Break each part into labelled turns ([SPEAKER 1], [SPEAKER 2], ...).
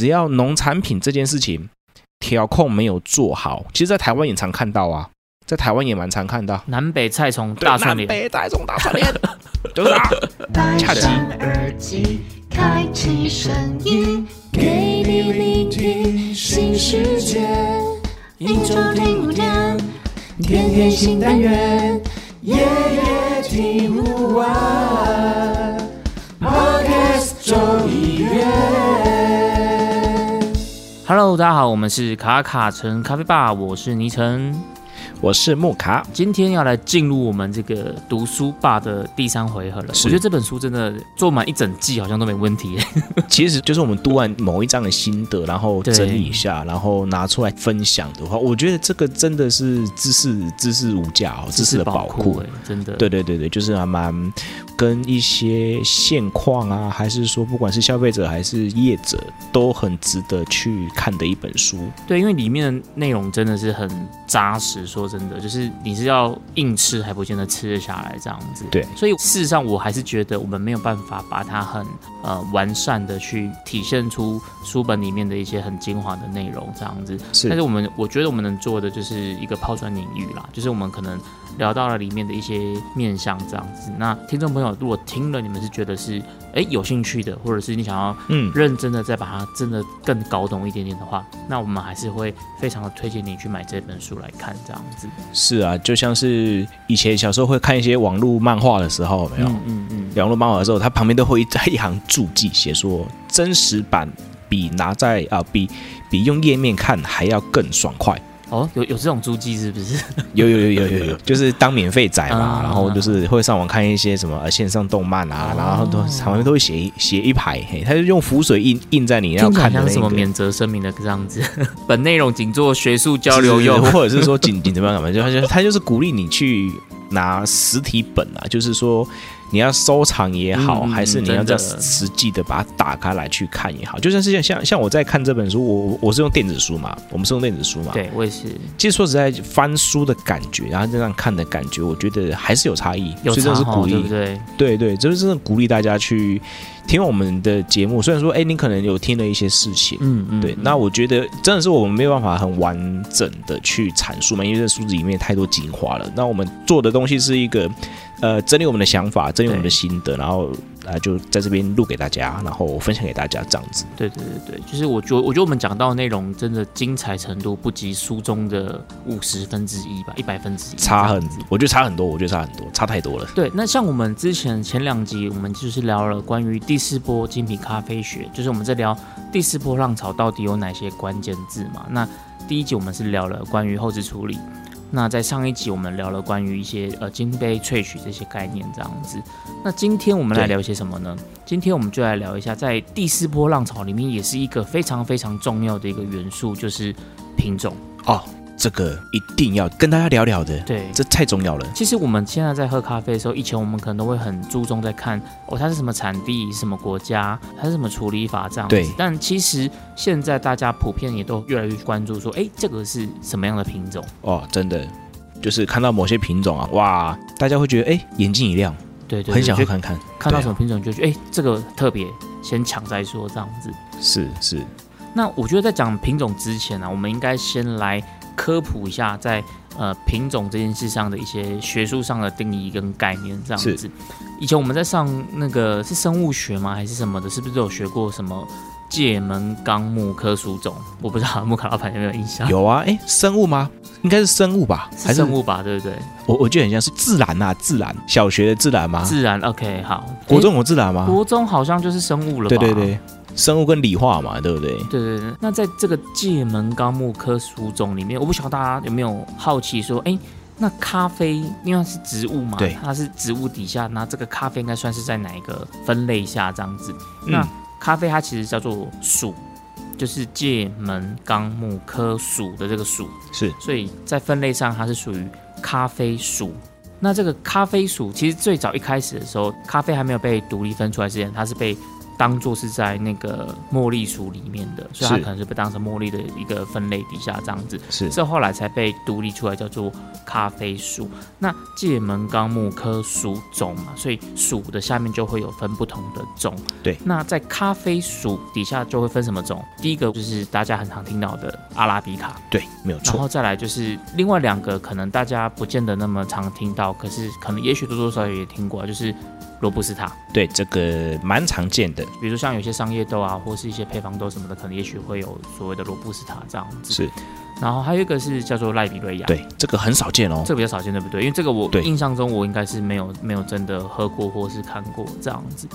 [SPEAKER 1] 只要农产品这件事情调控没有做好，其实，在台湾也常看到啊，在台湾也蛮常看到。
[SPEAKER 2] 南北菜虫大串联，
[SPEAKER 1] 南北菜虫大串联，就是啊，恰吉。
[SPEAKER 3] 耳机，开启声音，给你聆听新世界。一周听五天，天天新单元，夜夜听不完。Podcast 周一月。
[SPEAKER 2] Hello，大家好，我们是卡卡城咖啡吧，我是倪晨。
[SPEAKER 1] 我是木卡，
[SPEAKER 2] 今天要来进入我们这个读书吧的第三回合了。我觉得这本书真的做满一整季好像都没问题。
[SPEAKER 1] 其实就是我们读完某一章的心得，然后整理一下，然后拿出来分享的话，我觉得这个真的是知识知识无价哦，知识的宝库
[SPEAKER 2] 哎。，真的。
[SPEAKER 1] 对对对对，就是还蛮跟一些现况啊，还是说不管是消费者还是业者，都很值得去看的一本书。
[SPEAKER 2] 对，因为里面的内容真的是很扎实。说真的，就是你是要硬吃还不见得吃得下来这样子。
[SPEAKER 1] 对
[SPEAKER 2] 所以事实上我还是觉得我们没有办法把它很呃完善的去体现出书本里面的一些很精华的内容这样子。
[SPEAKER 1] 是
[SPEAKER 2] 但是我们我觉得我们能做的就是一个抛砖引玉啦，就是我们可能聊到了里面的一些面向这样子。那听众朋友如果听了，你们是觉得是哎有兴趣的，或者是你想要
[SPEAKER 1] 嗯，
[SPEAKER 2] 认真的再把它真的更搞懂一点点的话，那我们还是会非常的推荐你去买这本书来看这样子。
[SPEAKER 1] 是啊，就像是以前小时候会看一些网络漫画的时候，没有？
[SPEAKER 2] 嗯嗯嗯，
[SPEAKER 1] 网络漫画的时候，它旁边都会在一行注记，写说真实版比拿在啊、比比用页面看还要更爽快。
[SPEAKER 2] 哦，有有这种租机是不是？
[SPEAKER 1] 有有有有有有，就是当免费仔嘛，
[SPEAKER 2] 啊
[SPEAKER 1] 然后就是会上网看一些什么呃线上动漫啊，
[SPEAKER 2] 哦
[SPEAKER 1] 然后都旁边都会写一写一排，嘿，他就用浮水印印在你要看的那
[SPEAKER 2] 像什么。免责声明的这样子。本内容仅做学术交流用。
[SPEAKER 1] 或者是说仅仅怎么样干嘛？就他就他就是鼓励你去拿实体本啊，就是说你要收藏也好，
[SPEAKER 2] 嗯
[SPEAKER 1] 还是你要这样实际的把它打开来去看也好，就算是像像像我在看这本书，我我是用电子书嘛，我们是用电子书嘛，
[SPEAKER 2] 对，我也是
[SPEAKER 1] 其实说实在，翻书的感觉，然后这样看的感觉，我觉得还是有差异，
[SPEAKER 2] 有
[SPEAKER 1] 所以真
[SPEAKER 2] 差哦，
[SPEAKER 1] 的是鼓励
[SPEAKER 2] 对不，对？
[SPEAKER 1] 对对，就是真的鼓励大家去听我们的节目。虽然说，哎，你可能有听了一些事情，
[SPEAKER 2] 嗯嗯，
[SPEAKER 1] 对，
[SPEAKER 2] 嗯
[SPEAKER 1] 那我觉得真的是我们没有办法很完整的去阐述嘛，因为这书子里面太多精华了。那我们做的东西是一个，呃，整理我们的想法，整理我们的心得，然后啊、就在这边录给大家，然后分享给大家这样子。
[SPEAKER 2] 对对对对，就是我觉得我觉得我们讲到的内容真的精彩程度不及书中的五十分之一吧，一百分之一，
[SPEAKER 1] 差很我觉得差很多，我觉得差很多，差太多了。
[SPEAKER 2] 对，那像我们之前前两集，我们就是聊了关于第四波精品咖啡学，就是我们在聊第四波浪潮到底有哪些关键字嘛。那第一集我们是聊了关于后置处理，那在上一集我们聊了关于一些呃金杯萃取这些概念这样子。那今天我们来聊些什么呢？今天我们就来聊一下，在第四波浪潮里面，也是一个非常非常重要的一个元素，就是品种。
[SPEAKER 1] 哦，这个一定要跟大家聊聊的，
[SPEAKER 2] 对，
[SPEAKER 1] 这太重要了。
[SPEAKER 2] 其实我们现在在喝咖啡的时候，以前我们可能都会很注重在看哦，它是什么产地、什么国家，它是什么处理法这样子。
[SPEAKER 1] 对
[SPEAKER 2] 但其实现在大家普遍也都越来越关注说，哎，这个是什么样的品种？
[SPEAKER 1] 哦，真的，就是看到某些品种啊，哇，大家会觉得哎，眼睛一亮，
[SPEAKER 2] 对对
[SPEAKER 1] 很想
[SPEAKER 2] 就
[SPEAKER 1] 喝看看。
[SPEAKER 2] 看到什么品种就觉得，哎，这个特别，先抢再说这样子。
[SPEAKER 1] 是是，
[SPEAKER 2] 那我觉得在讲品种之前呢、啊，我们应该先来科普一下在呃品种这件事上的一些学术上的定义跟概念，这样子。以前我们在上那个是生物学吗，还是什么的？是不是都有学过什么界门纲目科属种？我不知道木卡老板有没有印象？
[SPEAKER 1] 有啊，哎，生物吗？应该是生物吧？还
[SPEAKER 2] 是生物吧，对不对？
[SPEAKER 1] 我我觉得很像是自然啊，自然，小学的自然吗？
[SPEAKER 2] 自然，OK，好。
[SPEAKER 1] 国中有自然吗？
[SPEAKER 2] 国中好像就是生物了吧？
[SPEAKER 1] 对对对，生物跟理化嘛，对不对？
[SPEAKER 2] 对对对，那在这个界门纲目科属种里面，我不晓得大家有没有好奇说，哎，那咖啡因为它是植物嘛，
[SPEAKER 1] 对
[SPEAKER 2] 它是植物底下，那这个咖啡应该算是在哪一个分类下这样子？
[SPEAKER 1] 嗯
[SPEAKER 2] 那咖啡它其实叫做属，就是界门纲目科属的这个属，
[SPEAKER 1] 是
[SPEAKER 2] 所以在分类上它是属于咖啡属。那这个咖啡属其实最早一开始的时候，咖啡还没有被独立分出来之前，它是被当做是在那个茉莉属里面的，所以它可能是被当成茉莉的一个分类底下这样子。
[SPEAKER 1] 是
[SPEAKER 2] 这后来才被独立出来，叫做咖啡属。那界门纲目科属种嘛，所以属的下面就会有分不同的种。
[SPEAKER 1] 对
[SPEAKER 2] 那在咖啡属底下就会分什么种？第一个就是大家很常听到的阿拉比卡，
[SPEAKER 1] 对，没有错。
[SPEAKER 2] 然后再来就是另外两个可能大家不见得那么常听到，可是可能也许多多少少也听过，就是罗布斯塔。
[SPEAKER 1] 对，这个蛮常见的，
[SPEAKER 2] 比如像有些商业豆啊，或是一些配方豆什么的，可能也许会有所谓的罗布斯塔这样子。
[SPEAKER 1] 是
[SPEAKER 2] 然后还有一个是叫做赖比瑞亚。
[SPEAKER 1] 对，这个很少见哦。
[SPEAKER 2] 这个比较少见，对不对？因为这个我印象中我应该是没有没有真的喝过或是看过这样子。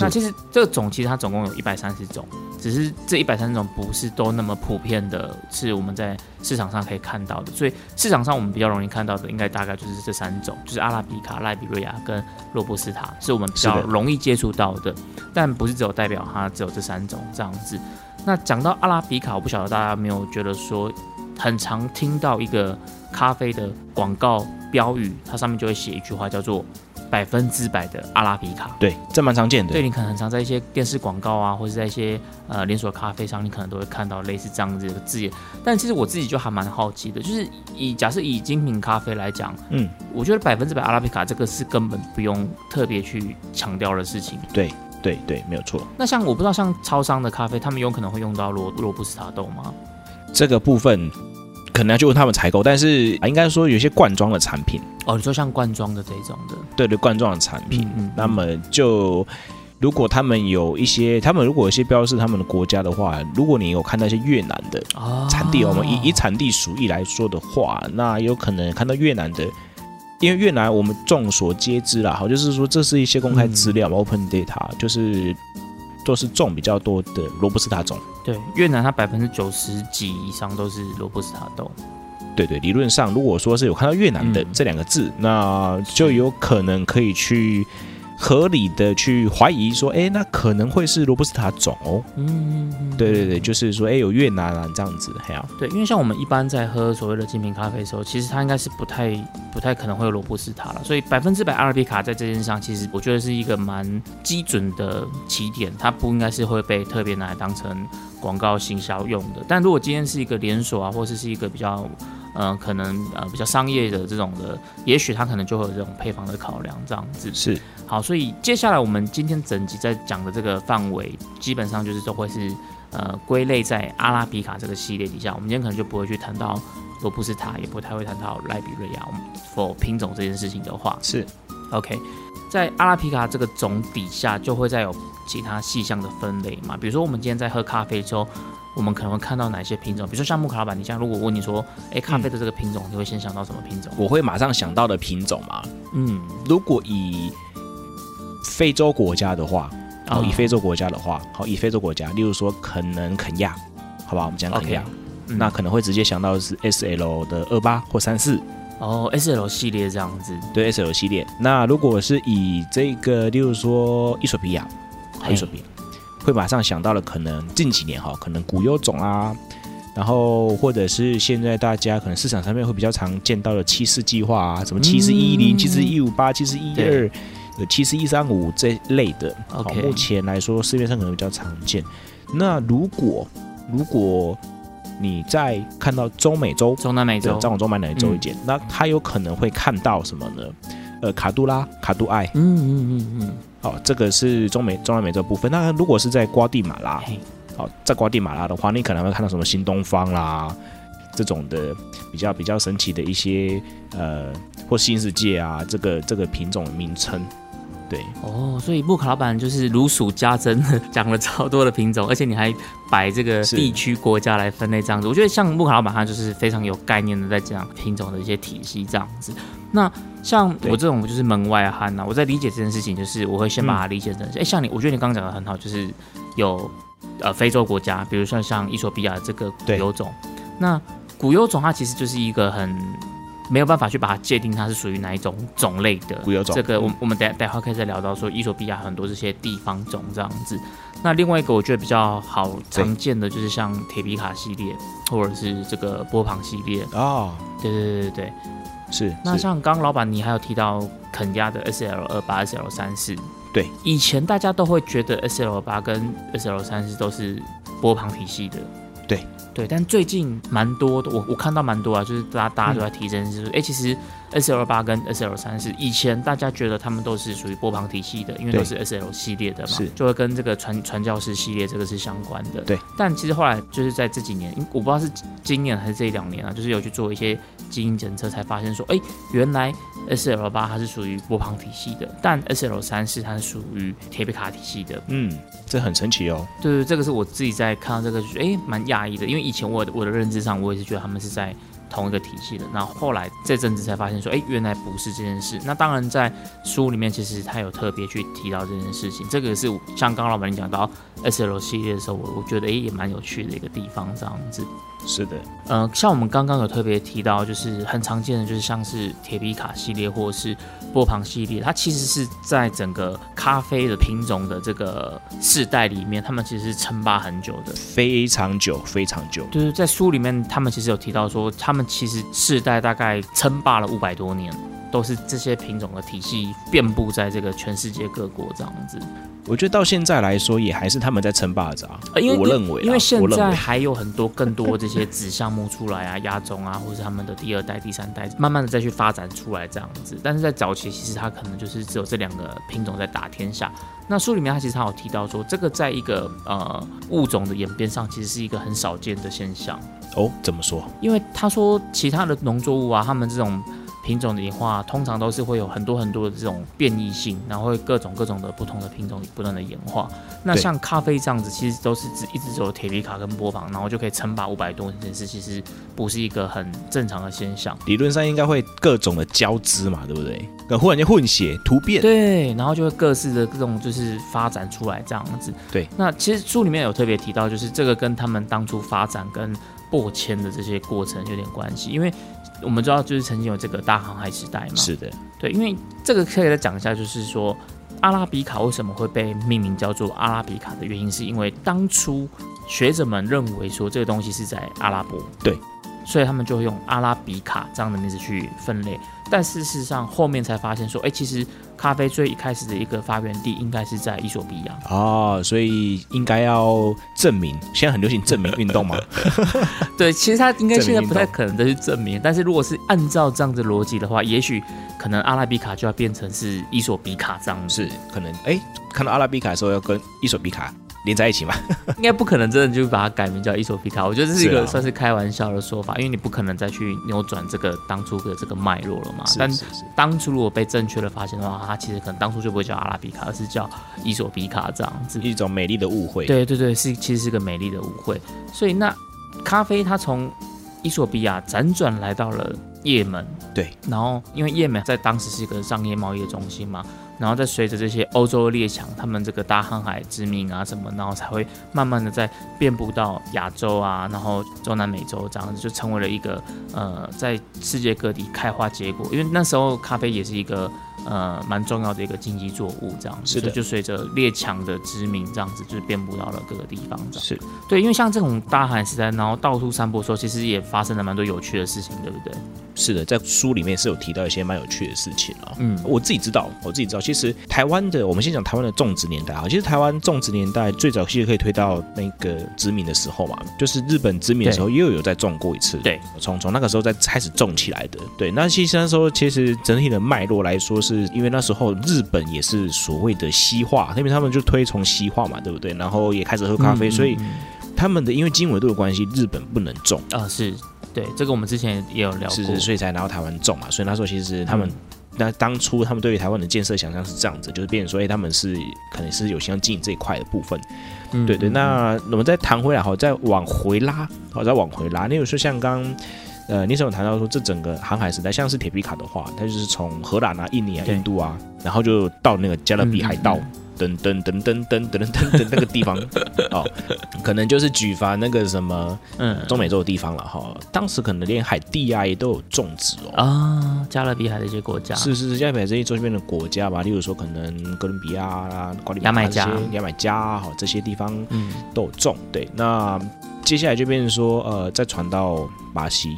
[SPEAKER 2] 那其实这个种其实它总共有一百三十种，只是这一百三十种不是都那么普遍的，是我们在市场上可以看到的。所以市场上我们比较容易看到的，应该大概就是这三种，就是阿拉比卡、赖比瑞亚跟罗布斯塔，是我们比较容易接触到的。但不是只有代表它只有这三种这样子。那讲到阿拉比卡，我不晓得大家有没有觉得说，很常听到一个咖啡的广告标语，它上面就会写一句话，叫做“百分之百的阿拉比卡”。
[SPEAKER 1] 对，这蛮常见的。
[SPEAKER 2] 对你可能很常在一些电视广告啊，或者在一些呃连锁咖啡上，你可能都会看到类似这样子的字眼。但其实我自己就还蛮好奇的，就是以假设以精品咖啡来讲，
[SPEAKER 1] 嗯，
[SPEAKER 2] 我觉得百分之百阿拉比卡这个是根本不用特别去强调的事情。
[SPEAKER 1] 对对对，没有错。
[SPEAKER 2] 那像我不知道，像超商的咖啡，他们有可能会用到罗罗布斯塔豆吗？
[SPEAKER 1] 这个部分可能要去问他们采购，但是啊应该说有些罐装的产品，
[SPEAKER 2] 哦，你说像罐装的这种的，
[SPEAKER 1] 对对，罐装的产品，
[SPEAKER 2] 嗯嗯
[SPEAKER 1] 那么就。如果他们有一些，他们如果有一些标示他们的国家的话，如果你有看到一些越南的
[SPEAKER 2] 哦。
[SPEAKER 1] 产地，我们以以产地属意来说的话，那有可能看到越南的，因为越南我们众所皆知啦，好，就是说这是一些公开资料、o p e n data，就是都是种比较多的罗布斯塔种。
[SPEAKER 2] 对越南，它百分之九十几以上都是罗布斯塔豆。
[SPEAKER 1] 对对，理论上如果说是有看到越南的
[SPEAKER 2] 嗯
[SPEAKER 1] 这两个字，那就有可能可以去合理的去怀疑说，哎，那可能会是罗布斯塔种哦。
[SPEAKER 2] 嗯
[SPEAKER 1] 对对对，就是说，哎，有越南啊这样子，嘿啊，
[SPEAKER 2] 对，因为像我们一般在喝所谓的精品咖啡的时候，其实它应该是不太不太可能会有罗布斯塔了，所以百分之百阿拉比卡在这件事上，其实我觉得是一个蛮基准的起点，它不应该是会被特别拿来当成广告行销用的。但如果今天是一个连锁啊，或者是一个比较呃可能呃比较商业的这种的，也许它可能就会有这种配方的考量这样子。
[SPEAKER 1] 是
[SPEAKER 2] 好，所以接下来我们今天整集在讲的这个范围，基本上就是都会是呃归类在阿拉比卡这个系列底下。我们今天可能就不会去谈到罗布斯塔，也不太会谈到赖比瑞亚。我们 for 品种这件事情的话
[SPEAKER 1] 是
[SPEAKER 2] ，，OK，在阿拉比卡这个种底下，就会再有其他细项的分类嘛。比如说我们今天在喝咖啡的时候。我们可能会看到哪些品种？比如说像木卡老板，你像如果问你说，哎，咖啡的这个品种，你会先想到什么品种？
[SPEAKER 1] 我会马上想到的品种嘛。
[SPEAKER 2] 嗯，
[SPEAKER 1] 如果以非洲国家的话，好，
[SPEAKER 2] 哦
[SPEAKER 1] 以非洲国家的话，好，以非洲国家，例如说可能肯亚，好吧，我们讲肯亚那可能会直接想到的是 S L 的二八或三四，
[SPEAKER 2] 哦，S L 系列这样子，
[SPEAKER 1] 对 S L 系列。那如果是以这个，例如说伊索比亚，好
[SPEAKER 2] 嘿
[SPEAKER 1] 伊索比亚，会马上想到了可能近几年哈，可能股优种啊，然后或者是现在大家可能市场上面会比较常见到的七四计划啊，什么七四一零、
[SPEAKER 2] 嗯
[SPEAKER 1] 七四一五八、七四一二七四一三五这类的，好目前来说市面上可能比较常见。那如果如果你在看到中美洲
[SPEAKER 2] 中南美洲。
[SPEAKER 1] 中买哪一洲一件，那他有可能会看到什么呢？呃，卡杜拉、卡杜艾，
[SPEAKER 2] 嗯嗯嗯嗯，
[SPEAKER 1] 好、这个是中美中南美洲部分。那如果是在瓜地马拉，
[SPEAKER 2] 嘿，
[SPEAKER 1] 好、在瓜地马拉的话，你可能会看到什么新东方啦这种的比较比较神奇的一些呃或新世界啊，这个这个品种的名称。对，
[SPEAKER 2] 哦，所以木卡老板就是如数家珍的 讲了超多的品种，而且你还摆这个地区国家来分类这样子。我觉得像木卡老板他就是非常有概念的在讲品种的一些体系这样子。那像我这种就是门外汉呐、我在理解这件事情，就是我会先把它理解成，哎、像你，我觉得你刚刚讲的很好，就是有呃非洲国家，比如说像伊索比亚这个古
[SPEAKER 1] 对
[SPEAKER 2] 优种，那古优种它其实就是一个很没有办法去把它界定它是属于哪一种种类的
[SPEAKER 1] 古有种
[SPEAKER 2] 这个我我们等待会可以再聊到说伊索比亚很多这些地方种这样子。那另外一个我觉得比较好常见的就是像铁皮卡系列，或者是这个波旁系列。
[SPEAKER 1] 哦，
[SPEAKER 2] 对对对对对。
[SPEAKER 1] 是是。
[SPEAKER 2] 那像刚刚老板你还有提到肯亚的 S L 二八、S L 三四，
[SPEAKER 1] 对，
[SPEAKER 2] 以前大家都会觉得 S L 八跟 S L 三四都是波旁体系的，
[SPEAKER 1] 对。
[SPEAKER 2] 对，但最近蛮多的，我我看到蛮多啊，就是大家大家都在提这件事，哎、其实 S L 八跟 S L 三是以前大家觉得他们都是属于波旁体系的，因为都是 S L 系列的嘛
[SPEAKER 1] 是，
[SPEAKER 2] 就会跟这个传传教士系列这个是相关的。
[SPEAKER 1] 对，
[SPEAKER 2] 但其实后来就是在这几年，我不知道是今年还是这一两年啊，就是有去做一些基因检测，才发现说，哎、原来 S L 八它是属于波旁体系的，但 S L 三是它是属于铁皮卡体系的。
[SPEAKER 1] 嗯，这很神奇哦。
[SPEAKER 2] 对对，这个是我自己在看到这个，就哎，蛮讶异的，因为以前我的我的认知上，我也是觉得他们是在同一个体系的。那后来这阵子才发现说，哎，原来不是这件事。那当然在书里面其实他有特别去提到这件事情，这个是像刚刚老板你讲到 S L 系列的时候，我我觉得哎也蛮有趣的一个地方，这样子。
[SPEAKER 1] 是的，
[SPEAKER 2] 呃，像我们刚刚有特别提到，就是很常见的，就是像是铁皮卡系列或者是波旁系列，它其实是在整个咖啡的品种的这个世代里面，他们其实是称霸很久的。
[SPEAKER 1] 非常久，非常久。
[SPEAKER 2] 就是在书里面，他们其实有提到说，他们其实世代大概称霸了五百多年，都是这些品种的体系遍布在这个全世界各国这样子。
[SPEAKER 1] 我觉得到现在来说，也还是他们在称霸着啊。
[SPEAKER 2] 呃，因为
[SPEAKER 1] 我认为啦，
[SPEAKER 2] 因为现在还有很多更多这些子项目出来啊，亚种啊，或是他们的第二代、第三代，慢慢的再去发展出来这样子。但是在早期，其实它可能就是只有这两个品种在打天下。那书里面它其实它有提到说，这个在一个呃物种的演变上，其实是一个很少见的现象。
[SPEAKER 1] 哦，怎么说？
[SPEAKER 2] 因为他说其他的农作物啊，他们这种品种的演化，通常都是会有很多很多的这种变异性，然后会各种各种的不同的品种不断的演化。那像咖啡这样子，其实都是只一直走铁皮卡跟波旁，然后就可以称霸五百多年，这件事其实不是一个很正常的现象。
[SPEAKER 1] 理论上应该会各种的交织嘛，对不对？那忽然间混血突变，
[SPEAKER 2] 对，然后就会各式的各种就是发展出来这样子。
[SPEAKER 1] 对，
[SPEAKER 2] 那其实书里面有特别提到，就是这个跟他们当初发展跟破迁的这些过程有点关系，因为我们知道就是曾经有这个大航海时代嘛，
[SPEAKER 1] 是的，
[SPEAKER 2] 对，因为这个可以再讲一下，就是说阿拉比卡为什么会被命名叫做阿拉比卡的原因，是因为当初学者们认为说这个东西是在阿拉伯，
[SPEAKER 1] 对，
[SPEAKER 2] 所以他们就会用阿拉比卡这样的名字去分类。但事实上后面才发现说，哎，其实咖啡最一开始的一个发源地应该是在伊索比亚。
[SPEAKER 1] 哦，所以应该要证明，现在很流行证明运动嘛，
[SPEAKER 2] 对，其实他应该现在不太可能再去证明，但是如果是按照这样的逻辑的话，也许可能阿拉比卡就要变成是伊索比卡这样子。
[SPEAKER 1] 是可能哎，看到阿拉比卡的时候要跟伊索比卡连在一起嘛，
[SPEAKER 2] 应该不可能真的就把它改名叫伊索比卡，我觉得这是一个算是开玩笑的说法，因为你不可能再去扭转这个当初的这个脉络了嘛。但
[SPEAKER 1] 是是是，
[SPEAKER 2] 当初如果被正确的发现的话，它其实可能当初就不会叫阿拉比卡，而是叫伊索比卡这样子。
[SPEAKER 1] 一种美丽的误会。
[SPEAKER 2] 对对对，是其实是个美丽的误会。所以那咖啡它从伊索比亚辗转来到了也门，
[SPEAKER 1] 对，
[SPEAKER 2] 然后因为也门在当时是一个商业贸易的中心嘛，然后再随着这些欧洲列强他们这个大航海殖民啊什么，然后才会慢慢的在遍布到亚洲啊，然后中南美洲这样子，就成为了一个呃在世界各地开花结果。因为那时候咖啡也是一个呃蛮重要的一个经济作物，这样子，
[SPEAKER 1] 是的
[SPEAKER 2] 就随着列强的殖民这样子，就是遍布到了各个地方这样。
[SPEAKER 1] 是
[SPEAKER 2] 对，因为像这种大航海时代，然后到处散播的时候，其实也发生了蛮多有趣的事情，对不对？
[SPEAKER 1] 是的，在书里面是有提到一些蛮有趣的事情啊。
[SPEAKER 2] 嗯，
[SPEAKER 1] 我自己知道，我自己知道，其实台湾的，我们先讲台湾的种植年代啊。其实台湾种植年代最早其实可以推到那个殖民的时候嘛，就是日本殖民的时候又有在种过一次。
[SPEAKER 2] 对，
[SPEAKER 1] 从从那个时候再开始种起来的。对，那其实那时候其实整体的脉络来说，是因为那时候日本也是所谓的西化，因为他们就推崇西化嘛，对不对？然后也开始喝咖啡，
[SPEAKER 2] 嗯
[SPEAKER 1] 所以
[SPEAKER 2] 嗯
[SPEAKER 1] 他们的因为经纬度的关系，日本不能种。
[SPEAKER 2] 嗯啊、是对这个我们之前也有聊过，
[SPEAKER 1] 是是，所以才拿到台湾种嘛。所以那时候其实他们、
[SPEAKER 2] 嗯
[SPEAKER 1] 那当初他们对于台湾的建设想象是这样子，就是变成说，哎、他们是可能是有心要经营这一块的部分。
[SPEAKER 2] 嗯
[SPEAKER 1] 对对，
[SPEAKER 2] 嗯
[SPEAKER 1] 那我们再谈回来好，再往回拉，好，再往回拉。那有说像刚呃，你有谈到说这整个航海时代，像是铁皮卡的话，它就是从荷兰啊、印尼啊、印度啊，然后就到那个加勒比海盗。
[SPEAKER 2] 嗯嗯
[SPEAKER 1] 等等等等等等等等那个地方哦，可能就是举凡那个什么
[SPEAKER 2] 嗯
[SPEAKER 1] 中美洲的地方了哈。当时可能连海地啊也都有种植哦。
[SPEAKER 2] 啊，加勒比海的一些国家
[SPEAKER 1] 是是是，加勒比海这些周边的国家吧，例如说可能哥伦比亚啦、瓜地马
[SPEAKER 2] 牙买加
[SPEAKER 1] 牙买加啊好这些地方
[SPEAKER 2] 嗯
[SPEAKER 1] 都有种。对，那接下来就变成说，呃，再传到巴西，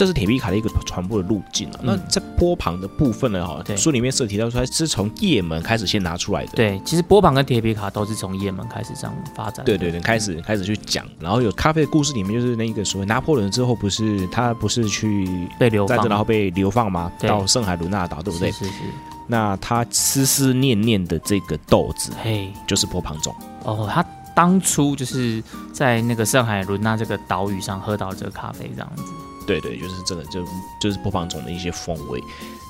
[SPEAKER 1] 这是铁皮卡的一个传播的路径啊。那在波旁的部分呢，哈
[SPEAKER 2] 对，
[SPEAKER 1] 书里面是有提到说它是从叶门开始先拿出来的。
[SPEAKER 2] 对，其实波旁跟铁皮卡都是从也门开始这样发展的。
[SPEAKER 1] 对对对，开始开始去讲，然后有咖啡的故事里面就是那个所谓拿破仑之后不是他不是去
[SPEAKER 2] 被流放
[SPEAKER 1] 然后被流放吗？到圣海伦纳岛，对不对？
[SPEAKER 2] 是是是，
[SPEAKER 1] 那他思思念念的这个豆子
[SPEAKER 2] 嘿，
[SPEAKER 1] 就是波旁种。
[SPEAKER 2] 哦，他当初就是在那个圣海伦纳这个岛屿上喝到这个咖啡这样子。
[SPEAKER 1] 对对，就是这个就就是波旁种的一些风味。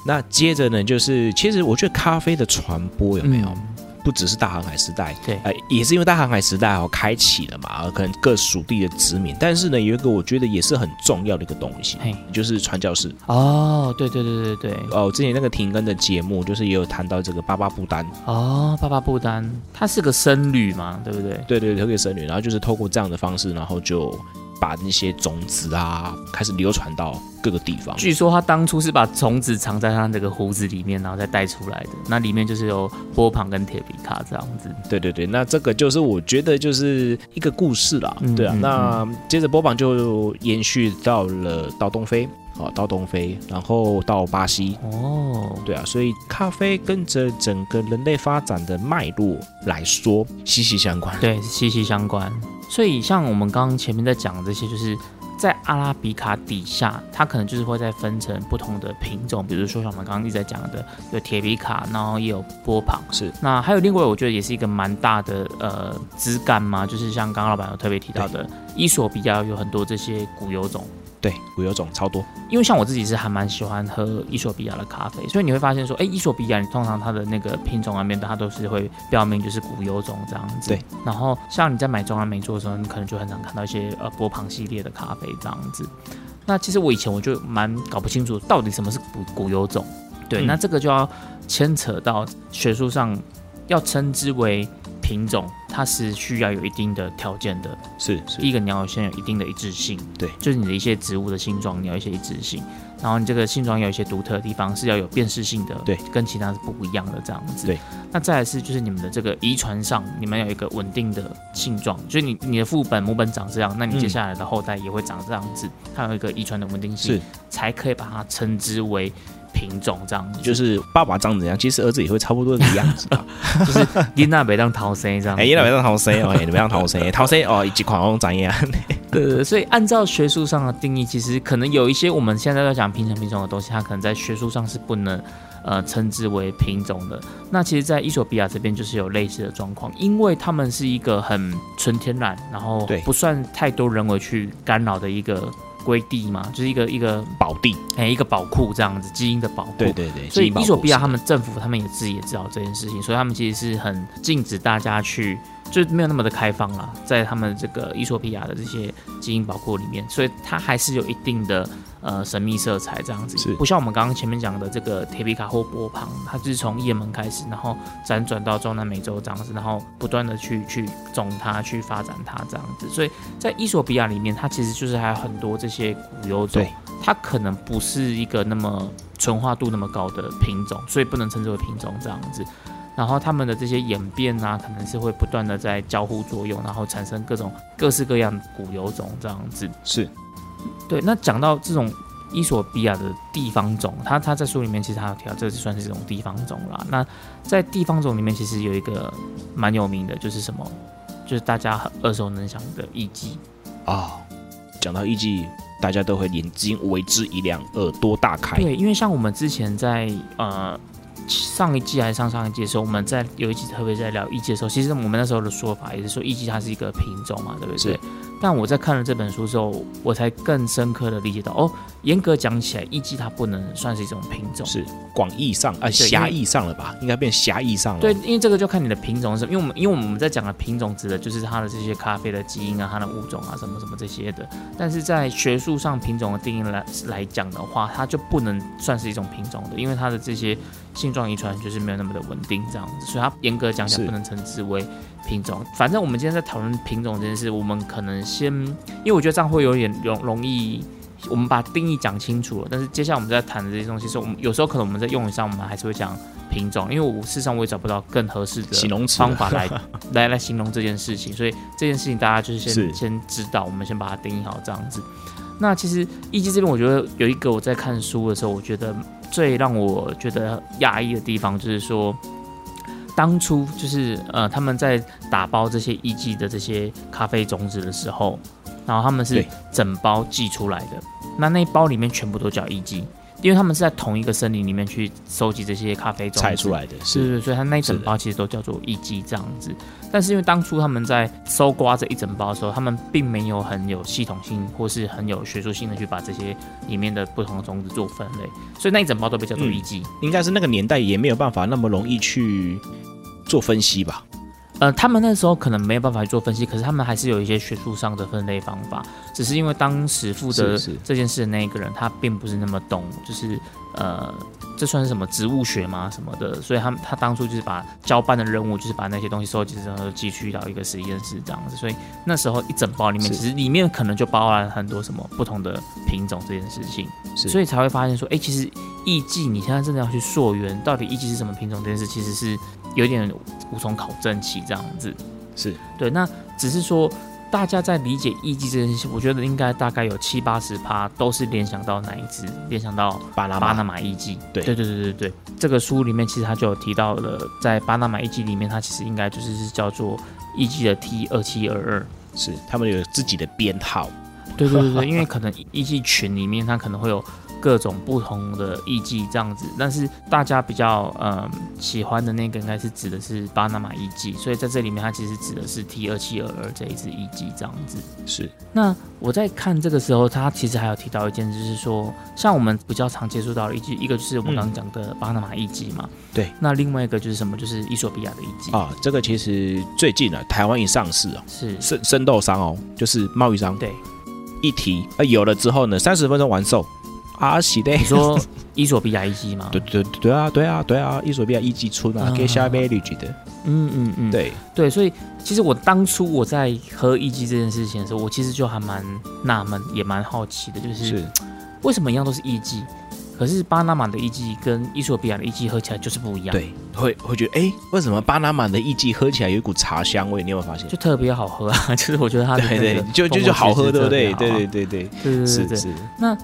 [SPEAKER 1] 那接着呢，就是其实我觉得咖啡的传播有没有？
[SPEAKER 2] 嗯
[SPEAKER 1] 不只是大航海时代，
[SPEAKER 2] 对
[SPEAKER 1] 呃，也是因为大航海时代哦开启了嘛，呃可能各属地的殖民。但是呢，有一个我觉得也是很重要的一个东西，
[SPEAKER 2] 嘿，
[SPEAKER 1] 就是传教士。
[SPEAKER 2] 哦，对对对对对，
[SPEAKER 1] 哦，之前那个停更的节目，就是也有谈到这个巴巴布丹，
[SPEAKER 2] 哦，巴巴布丹，他是个僧侣嘛，对不对？
[SPEAKER 1] 对对，特别僧侣，然后就是透过这样的方式，然后就把那些种子啊开始流传到各个地方。
[SPEAKER 2] 据说他当初是把种子藏在他那个胡子里面，然后再带出来的。那里面就是有波旁跟铁皮卡这样子。
[SPEAKER 1] 对对对，那这个就是我觉得就是一个故事啦，
[SPEAKER 2] 嗯
[SPEAKER 1] 对啊。
[SPEAKER 2] 嗯
[SPEAKER 1] 那接着波旁就延续到了到东非，啊，到东非，然后到巴西，
[SPEAKER 2] 哦，
[SPEAKER 1] 对啊，所以咖啡跟着整个人类发展的脉络来说息息相关。
[SPEAKER 2] 对，息息相关。所以像我们刚刚前面在讲的这些，就是在阿拉比卡底下，它可能就是会再分成不同的品种，比如说像我们刚刚一直在讲的，有铁皮卡，然后也有波旁。
[SPEAKER 1] 是
[SPEAKER 2] 那还有另外，我觉得也是一个蛮大的呃枝干嘛，就是像刚刚老板有特别提到的，伊索比亚有很多这些古油种。
[SPEAKER 1] 对，古油种超多。
[SPEAKER 2] 因为像我自己是还蛮喜欢喝伊索比亚的咖啡，所以你会发现说，哎，伊索比亚你通常它的那个品种那边它都是会标明就是古油种这样子。
[SPEAKER 1] 对。
[SPEAKER 2] 然后像你在买中南美洲的时候，你可能就很常看到一些呃波旁系列的咖啡这样子。那其实我以前我就蛮搞不清楚到底什么是古古油种。对，
[SPEAKER 1] 嗯
[SPEAKER 2] 那这个就要牵扯到学术上要称之为品种，它是需要有一定的条件的。
[SPEAKER 1] 是是。
[SPEAKER 2] 第一个，你要先有一定的一致性，
[SPEAKER 1] 对。
[SPEAKER 2] 就是你的一些植物的性状，你要有一些一致性，然后你这个性状有一些独特的地方，是要有辨识性的，
[SPEAKER 1] 对，
[SPEAKER 2] 跟其他是不一样的这样子。
[SPEAKER 1] 对，
[SPEAKER 2] 那再来是就是你们的这个遗传上，你们有一个稳定的性状，就是你你的副本母本长这样，那你接下来的后代也会长这样子，它有一个遗传的稳定性
[SPEAKER 1] 是，，
[SPEAKER 2] 才可以把它称之为品种这样子，
[SPEAKER 1] 就是爸爸长怎样，其实儿子也会差不多这个样子啊。
[SPEAKER 2] 就是琳娜北当桃 C 这样子。
[SPEAKER 1] 哎，你那边让头生哦，哎，你不让头生，头生哦，以及款红长样。
[SPEAKER 2] 对对对，所以按照学术上的定义，其实可能有一些我们现在在讲品种品种的东西，它可能在学术上是不能呃称之为品种的。那其实，在伊索比亚这边就是有类似的状况，因为他们是一个很纯天然，然后不算太多人为去干扰的一个归地嘛，就是一个一个
[SPEAKER 1] 宝地，
[SPEAKER 2] 哎一个宝库这样子，基因的宝库。
[SPEAKER 1] 对对对，
[SPEAKER 2] 所以伊索比亚他们政府他们也自己也知道这件事情，所以他们其实是很禁止大家去，就没有那么的开放啦，在他们这个伊索比亚的这些基因宝库里面，所以它还是有一定的呃神秘色彩这样子，
[SPEAKER 1] 是。
[SPEAKER 2] 不像我们刚刚前面讲的这个铁皮卡或波旁，它就是从也门开始，然后辗转到中南美洲这样子，然后不断的去去种它，去发展它这样子，所以在伊索比亚里面，它其实就是还有很多这些古优种，它可能不是一个那么纯化度那么高的品种，所以不能称之为品种这样子。然后它们的这些演变啊，可能是会不断的在交互作用，然后产生各种各式各样的古油种这样子。
[SPEAKER 1] 是
[SPEAKER 2] 对，那讲到这种伊索比亚的地方种，它它在书里面其实它有提到，这算是这种地方种啦。那在地方种里面，其实有一个蛮有名的，就是什么？就是大家很耳熟能详的艺妓。
[SPEAKER 1] 啊。讲到艺伎，大家都会眼睛为之一亮，耳朵大开。
[SPEAKER 2] 对，因为像我们之前在呃上一季还是上上一季的时候，我们在有一集特别在聊艺伎的时候，其实我们那时候的说法也是说艺伎它是一个品种嘛，对不对
[SPEAKER 1] 是？
[SPEAKER 2] 但我在看了这本书之后，我才更深刻的理解到，哦，严格讲起来，艺伎它不能算是一种品种。
[SPEAKER 1] 是广义上啊，
[SPEAKER 2] 对
[SPEAKER 1] 狭义上了吧？应该变狭义上了。
[SPEAKER 2] 对，因为这个就看你的品种是什么，因为我们因为我们在讲的品种指的就是它的这些咖啡的基因啊、它的物种啊、什么什么这些的。但是在学术上品种的定义来来讲的话，它就不能算是一种品种的，因为它的这些性状遗传就是没有那么的稳定这样子，所以它严格讲起来不能称之为品种。反正我们今天在讨论品种这件事，我们可能先，因为我觉得这样会有点容容易。我们把定义讲清楚了，但是接下来我们在谈的这些东西，是我们有时候可能我们在用语上，我们还是会讲品种，因为我事实上我也找不到更合适的
[SPEAKER 1] 形容
[SPEAKER 2] 方法来来来形容这件事情，所以这件事情大家就是先
[SPEAKER 1] 是
[SPEAKER 2] 先知道，我们先把它定义好这样子。那其实艺伎这边，我觉得有一个我在看书的时候，我觉得最让我觉得讶异的地方，就是说，当初就是呃他们在打包这些艺伎的这些咖啡种子的时候，然后他们是整包寄出来的，那那一包里面全部都叫艺伎，因为他们是在同一个森林里面去收集这些咖啡种子
[SPEAKER 1] 采出来的是
[SPEAKER 2] 是是，所以它那一整包其实都叫做一季这样子。但是因为当初他们在搜刮这一整包的时候，他们并没有很有系统性或是很有学术性的去把这些里面的不同的种子做分类，所以那一整包都被叫做
[SPEAKER 1] 嗯
[SPEAKER 2] 一季。
[SPEAKER 1] 应该是那个年代也没有办法那么容易去做分析吧？
[SPEAKER 2] 呃，他们那时候可能没有办法去做分析，可是他们还是有一些学术上的分类方法，只是因为当时负责这件事的那一个人，他并不是那么懂，就是呃，这算是什么植物学吗？什么的，所以他他当初就是把交办的任务，就是把那些东西收集之后寄去到一个实验室这样子，所以那时候一整包里面，其实里面可能就包含很多什么不同的品种这件事情，所以才会发现说，哎、其实艺伎你现在真的要去溯源，到底艺伎是什么品种这件事，其实是有点无从考证起这样子。
[SPEAKER 1] 是。
[SPEAKER 2] 对，那只是说大家在理解艺伎这件事，我觉得应该大概有七八十趴都是联想到哪一支？联想到
[SPEAKER 1] 巴拿
[SPEAKER 2] 巴拿
[SPEAKER 1] 马
[SPEAKER 2] 马艺伎。
[SPEAKER 1] 对
[SPEAKER 2] 对对对对对，这个书里面其实他就有提到了，在巴拿马艺伎里面，它其实应该就是是叫做艺伎的 T 二七二二。
[SPEAKER 1] 是他们有自己的编号，
[SPEAKER 2] 对对对对，因为可能艺伎群里面它可能会有各种不同的艺伎这样子，但是大家比较嗯喜欢的那个应该是指的是巴拿马艺伎，所以在这里面它其实指的是 T 二七二二这一支艺伎这样子。
[SPEAKER 1] 是
[SPEAKER 2] 那我在看这个时候，他其实还有提到一件，就是说，像我们比较常接触到的艺伎，一个就是我们刚刚讲的巴拿马艺伎嘛，
[SPEAKER 1] 对。
[SPEAKER 2] 那另外一个就是什么？就是伊索比亚的艺伎，
[SPEAKER 1] 啊，这个其实最近啊，台湾一上市哦，
[SPEAKER 2] 是，
[SPEAKER 1] 生生豆商哦，就是贸易商
[SPEAKER 2] 对。
[SPEAKER 1] 一提，呃，有了之后呢，三十分钟完售，啊，喜的。
[SPEAKER 2] 你说伊索比亚艺伎吗？
[SPEAKER 1] 对对对啊，对啊，对啊，伊索比亚一季出嘛，
[SPEAKER 2] 嗯
[SPEAKER 1] 给下杯绿觉得，
[SPEAKER 2] 嗯嗯嗯，
[SPEAKER 1] 对，
[SPEAKER 2] 对，所以其实我当初我在喝艺伎这件事情的时候，我其实就还蛮纳闷，也蛮好奇的，就是
[SPEAKER 1] 是
[SPEAKER 2] 为什么一样都是艺伎，可是巴拿马的艺伎跟伊索比亚的艺伎喝起来就是不一样，，
[SPEAKER 1] 对，会会觉得，哎，为什么巴拿马的艺伎喝起来有一股茶香味？你有没有发现？
[SPEAKER 2] 就特别好喝啊，就是我觉得它的
[SPEAKER 1] 对对，就就就好喝，对不对？对对对对，
[SPEAKER 2] 对对对对。
[SPEAKER 1] 是是，
[SPEAKER 2] 那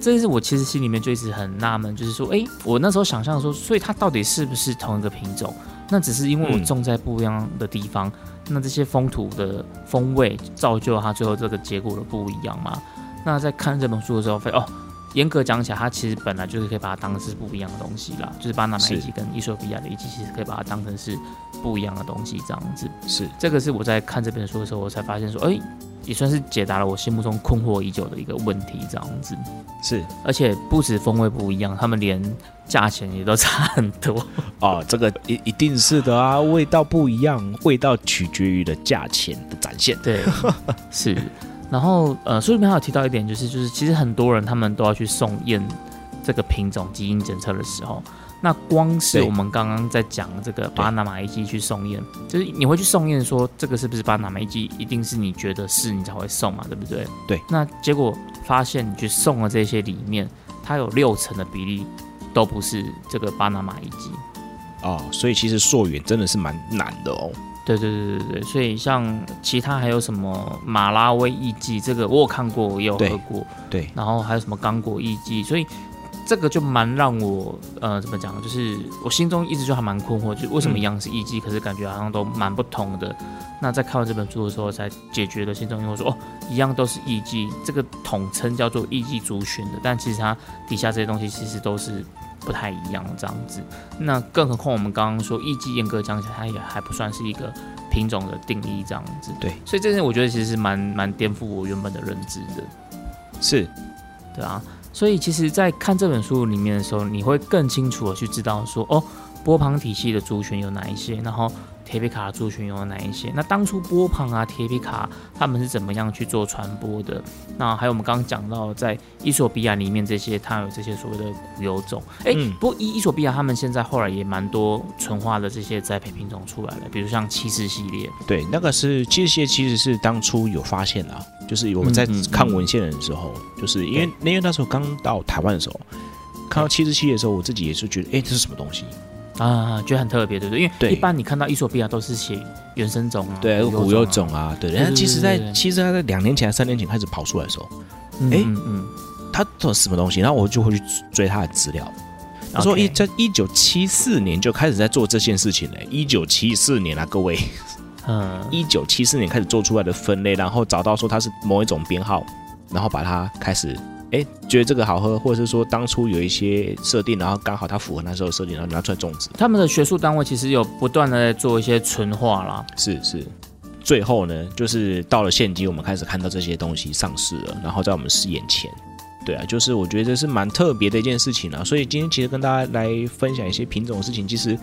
[SPEAKER 2] 这件事我其实心里面就一直很纳闷，就是说，哎，我那时候想象说，所以它到底是不是同一个品种？那只是因为我
[SPEAKER 1] 嗯
[SPEAKER 2] 种在不一样的地方，那这些风土的风味造就它最后这个结果的不一样嘛？那在看这本书的时候，发现哦。严格讲起来，它其实本来就是可以把它当成是不一样的东西啦，就是巴拿马
[SPEAKER 1] 是
[SPEAKER 2] 艺伎跟伊索比亚的一级，其实可以把它当成是不一样的东西这样子。
[SPEAKER 1] 是
[SPEAKER 2] 这个是我在看这本书的时候，我才发现说，哎、也算是解答了我心目中困惑已久的一个问题，这样子。
[SPEAKER 1] 是
[SPEAKER 2] 而且不止风味不一样，他们连价钱也都差很多。
[SPEAKER 1] 哦，这个一一定是的啊，味道不一样，味道取决于的价钱的展现。
[SPEAKER 2] 对，是。然后呃，书里面还有提到一点，就是就是其实很多人他们都要去送验这个品种基因检测的时候，那光是我们刚刚在讲这个巴拿马一季去送验，就是你会去送验说这个是不是巴拿马一季，一定是你觉得是你才会送嘛，对不对？
[SPEAKER 1] 对。
[SPEAKER 2] 那结果发现你去送的这些里面，它有六成的比例都不是这个巴拿马一季。
[SPEAKER 1] 哦，所以其实溯源真的是蛮难的哦。
[SPEAKER 2] 对对对对对，所以像其他还有什么马拉威艺伎，这个我有看过，我也有喝过，
[SPEAKER 1] 对，
[SPEAKER 2] 然后还有什么刚果艺伎，所以这个就蛮让我呃怎么讲，就是我心中一直就还蛮困惑，就为什么一样是艺伎，可是感觉好像都蛮不同的。那在看完这本书的时候，才解决了心中疑惑，说哦，一样都是艺伎，这个统称叫做艺伎族群的，但其实它底下这些东西其实都是不太一样这样子。那更何况我们刚刚说艺伎严格讲起来，它也还不算是一个品种的定义这样子。
[SPEAKER 1] 对，
[SPEAKER 2] 所以这件我觉得其实是蛮蛮颠覆我原本的认知的。
[SPEAKER 1] 是
[SPEAKER 2] 对啊，所以其实，在看这本书里面的时候，你会更清楚的去知道说，哦，波旁体系的族群有哪一些，然后铁皮卡族群有哪一些。那当初波旁啊、铁皮卡他们是怎么样去做传播的？那还有我们刚刚讲到，在伊索比亚里面这些，它有这些所谓的古有种。哎、
[SPEAKER 1] 嗯
[SPEAKER 2] 不过伊伊索比亚他们现在后来也蛮多纯化的这些栽培品种出来了，比如像七世系列。
[SPEAKER 1] 对，那个是七士系列其实是当初有发现的、啊，就是我们在看文献的时候，就是因为因为那时候刚到台湾的时候，看到七十七的时候，我自己也是觉得，哎，这是什么东西？
[SPEAKER 2] 啊，觉得很特别，对不对？因为
[SPEAKER 1] 对
[SPEAKER 2] 一般你看到伊索比亚都是写原生种啊，
[SPEAKER 1] 对，
[SPEAKER 2] 古
[SPEAKER 1] 古有
[SPEAKER 2] 种啊
[SPEAKER 1] 对。但其实在其实他在两年前、三年前开始跑出来的时候，哎
[SPEAKER 2] 嗯嗯
[SPEAKER 1] 他做什么东西？然后我就会去追他的资料。他说一在一九七四年就开始在做这件事情嘞，一九七四年啊，各位，
[SPEAKER 2] 嗯，
[SPEAKER 1] 一九七四年开始做出来的分类，然后找到说它是某一种编号，然后把它开始。哎，觉得这个好喝，或者是说当初有一些设定，然后刚好它符合那时候设定，然后拿出来种植。
[SPEAKER 2] 他们的学术单位其实有不断的在做一些纯化啦。
[SPEAKER 1] 是是，最后呢，就是到了现今，我们开始看到这些东西上市了，然后在我们视眼前。对啊，就是我觉得这是蛮特别的一件事情啊。所以今天其实跟大家来分享一些品种的事情，其实，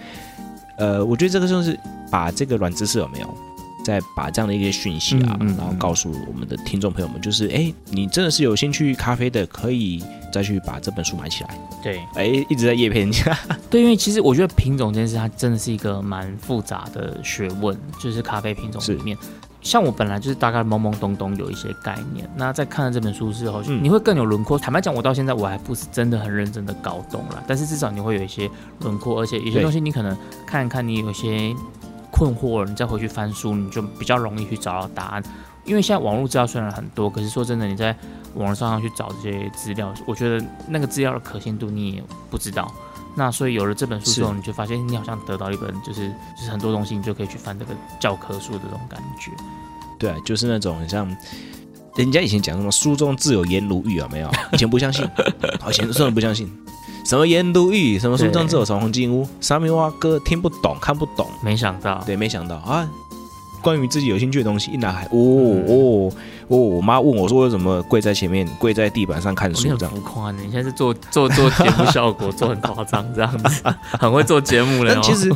[SPEAKER 1] 呃，我觉得这个就是把这个软知识有没有，再把这样的一些讯息啊，
[SPEAKER 2] 嗯嗯嗯
[SPEAKER 1] 然后告诉我们的听众朋友们，就是哎，你真的是有兴趣咖啡的，可以再去把这本书买起来。
[SPEAKER 2] 对
[SPEAKER 1] 哎，一直在叶片人家，
[SPEAKER 2] 对，因为其实我觉得品种这件事，它真的是一个蛮复杂的学问，就是咖啡品种里面。像我本来就是大概懵懵懂懂有一些概念，那在看了这本书之后，
[SPEAKER 1] 嗯
[SPEAKER 2] 你会更有轮廓。坦白讲，我到现在我还不是真的很认真的搞懂了，但是至少你会有一些轮廓，而且有些东西你可能看一看，你有一些困惑了，你再回去翻书，你就比较容易去找到答案。因为现在网络资料虽然很多，可是说真的，你在网络上去找这些资料，我觉得那个资料的可信度你也不知道。那所以有了这本书之后，你就发现你好像得到一本就是就是很多东西，你就可以去翻这个教科书的这种感觉。
[SPEAKER 1] 对啊，就是那种很像人家以前讲什么书中自有颜如玉，啊没有？以前不相信，好以前真的不相信。什么颜如玉，什么书中自有黄金屋，上面哇哥听不懂，看不懂。
[SPEAKER 2] 没想到，
[SPEAKER 1] 对，没想到啊，关于自己有兴趣的东西一拿来，哦哦哦，我妈问我说为什么跪在前面，跪在地板上看书这样。
[SPEAKER 2] 浮夸呢。你现在是做做做节目效果，做很夸张这样子，很会做节目了。
[SPEAKER 1] 但其实，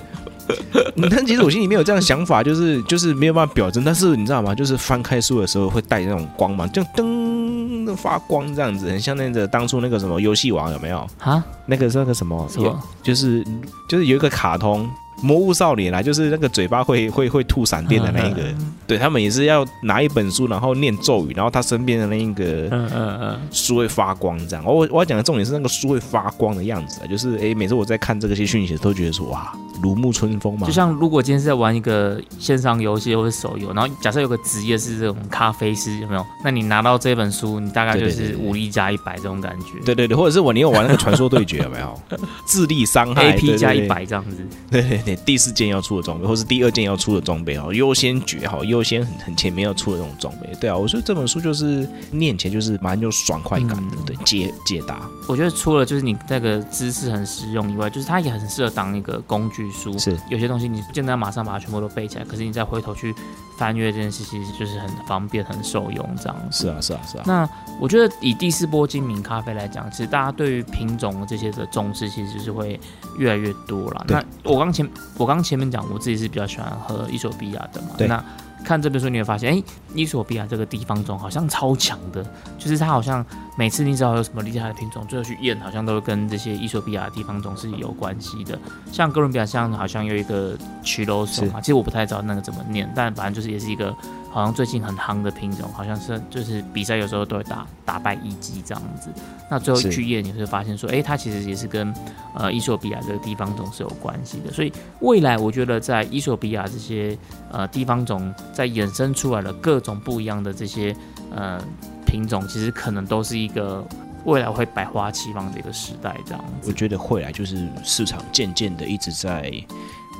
[SPEAKER 1] 但其实我心里面有这样的想法，就是就是没有办法表征。但是你知道吗？就是翻开书的时候会带那种光芒，就噔的发光这样子，很像那个当初那个什么游戏王有没有？
[SPEAKER 2] 啊，
[SPEAKER 1] 那个是那个什么？
[SPEAKER 2] 什么？
[SPEAKER 1] 就是就是有一个卡通。魔物少年啊，就是那个嘴巴会会会吐闪电的那一个，对他们也是要拿一本书，然后念咒语，然后他身边的那一个
[SPEAKER 2] 嗯嗯嗯，
[SPEAKER 1] 书会发光，这样。我我要讲的重点是那个书会发光的样子啊，就是诶，每次我在看这个些讯息，都觉得说哇，如沐春风嘛。
[SPEAKER 2] 就像如果今天是在玩一个线上游戏或者手游，然后假设有个职业是这种咖啡师，有没有？那你拿到这本书，你大概就是武力加一百这种感觉。
[SPEAKER 1] 对对对，或者是我你有玩那个传说对决有没有？智力伤害
[SPEAKER 2] A P 加一，
[SPEAKER 1] 对
[SPEAKER 2] 百这样子，
[SPEAKER 1] 对，第四件要出的装备，或是第二件要出的装备哦，优先决好，优先很很前面要出的那种装备。对啊，我说这本书就是念起来就是蛮有爽快感的，
[SPEAKER 2] 嗯
[SPEAKER 1] 对解解答
[SPEAKER 2] 我觉得除了就是你那个知识很实用以外，就是它也很适合当一个工具书。
[SPEAKER 1] 是
[SPEAKER 2] 有些东西你不见得要马上把它全部都背起来，可是你再回头去翻阅这件事，其实就是很方便、很受用这样子。
[SPEAKER 1] 是啊是啊是啊，
[SPEAKER 2] 那我觉得以第四波精明咖啡来讲，其实大家对于品种这些的重视，其实就是会越来越多了。那我刚前我刚前面讲，我自己是比较喜欢喝伊索比亚的嘛。
[SPEAKER 1] 对
[SPEAKER 2] 那看这本书你会发现，哎，伊索比亚这个地方种好像超强的，就是它好像每次你只要有什么厉害的品种，最后去验，好像都会跟这些伊索比亚的地方种是有关系的。像哥伦比亚像好像有一个曲楼手嘛，其实我不太知道那个怎么念，但反正就是也是一个好像最近很夯的品种，好像是就是比赛有时候都会打打败一击这样子。那最后去验你会发现说，诶，它其实也是跟呃伊索比亚这个地方种是有关系的。所以未来我觉得在伊索比亚这些呃地方种在衍生出来的各种不一样的这些呃品种，其实可能都是一个未来会百花齐放的一个时代这样子
[SPEAKER 1] 我。觉得会来就是市场渐渐的一直在。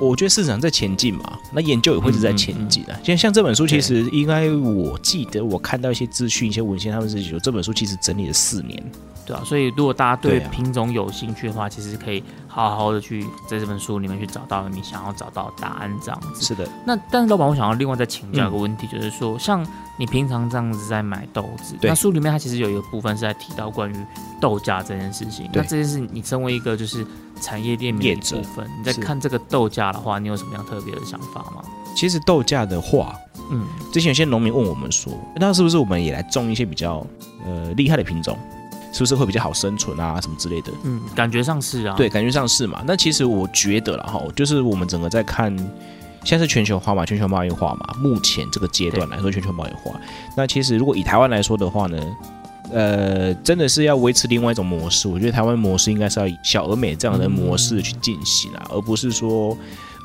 [SPEAKER 1] 我觉得市场在前进嘛，那研究也会一直在前进啊。像、像这本书，其实应该我记得我看到一些资讯、一些文献，他们是有这本书其实整理了四年。
[SPEAKER 2] 对啊，所以如果大家对品种有兴趣的话，其实可以好好的去在这本书里面去找到你想要找到答案这样子。
[SPEAKER 1] 是的，
[SPEAKER 2] 那但是老板，我想要另外再请教一个问题，就是说，像你平常这样子在买豆子，那书里面它其实有一个部分是在提到关于豆价这件事情。那这件事，你身为一个就是产业链面部分，你在看这个豆价的话，你有什么样特别的想法吗？
[SPEAKER 1] 其实豆价的话，
[SPEAKER 2] 嗯，
[SPEAKER 1] 之前有些农民问我们说，那是不是我们也来种一些比较呃厉害的品种？是不是会比较好生存啊，什么之类的？
[SPEAKER 2] 嗯，感觉上是啊。
[SPEAKER 1] 对，，感觉上是嘛。那其实我觉得了哈，就是我们整个在看，现在是全球化嘛，全球贸易化嘛。目前这个阶段来说，全球贸易化。那其实如果以台湾来说的话呢，呃，真的是要维持另外一种模式。我觉得台湾模式应该是要以小而美这样的模式去进行啊，而不是说。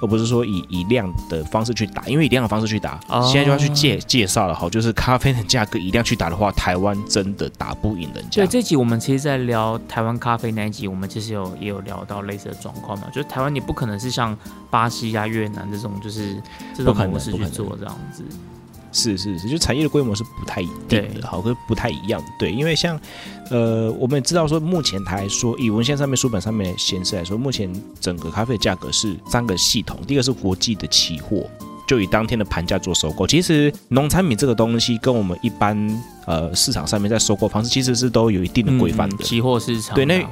[SPEAKER 1] 而不是说以以量的方式去打，因为以量的方式去打，
[SPEAKER 2] 哦
[SPEAKER 1] 现在就要去介介绍了哈，就是咖啡的价格以量去打的话，台湾真的打不赢人家
[SPEAKER 2] 对，。这集我们其实，在聊台湾咖啡那一集，我们其实有也有聊到类似的状况嘛，就是台湾你不可能是像巴西啊、越南这种，就是这种
[SPEAKER 1] 不可能
[SPEAKER 2] 模式去做这样子。
[SPEAKER 1] 是是是，就产业的规模是不太一定的，好，跟不太一样。对，因为像呃，我们也知道说，目前来说，以文献上面、书本上面显示来说，目前整个咖啡的价格是三个系统，第一个是国际的期货。就以当天的盘价做收购。其实农产品这个东西跟我们一般呃市场上面在收购方式其实是都有一定的规范的。
[SPEAKER 2] 嗯期货市场
[SPEAKER 1] 对那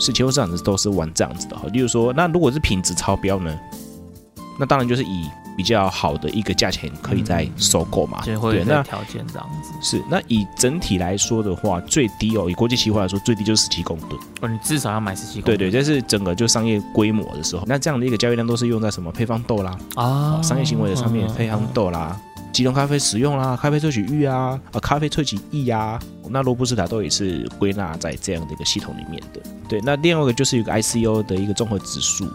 [SPEAKER 1] 是期货市场的都是玩这样子的哈。例如说，那如果是品质超标呢，那当然就是以比较好的一个价钱可以再收购嘛。对，那
[SPEAKER 2] 条件这样子。
[SPEAKER 1] 是那以整体来说的话，最低哦，以国际期货来说，最低就是十七公吨。
[SPEAKER 2] 哦，你至少要买十七公
[SPEAKER 1] 对对，这是整个就商业规模的时候，那这样的一个交易量都是用在什么配方豆啦、
[SPEAKER 2] 啊
[SPEAKER 1] 哦，商业行为的上面，
[SPEAKER 2] 嗯
[SPEAKER 1] 配方豆啦。即溶咖啡使用啦，咖啡萃取玉啊，啊，咖啡萃取液啊，那罗布斯塔豆也是归纳在这样的一个系统里面的。对，那另外一个就是一个 ICO 的一个综合指数，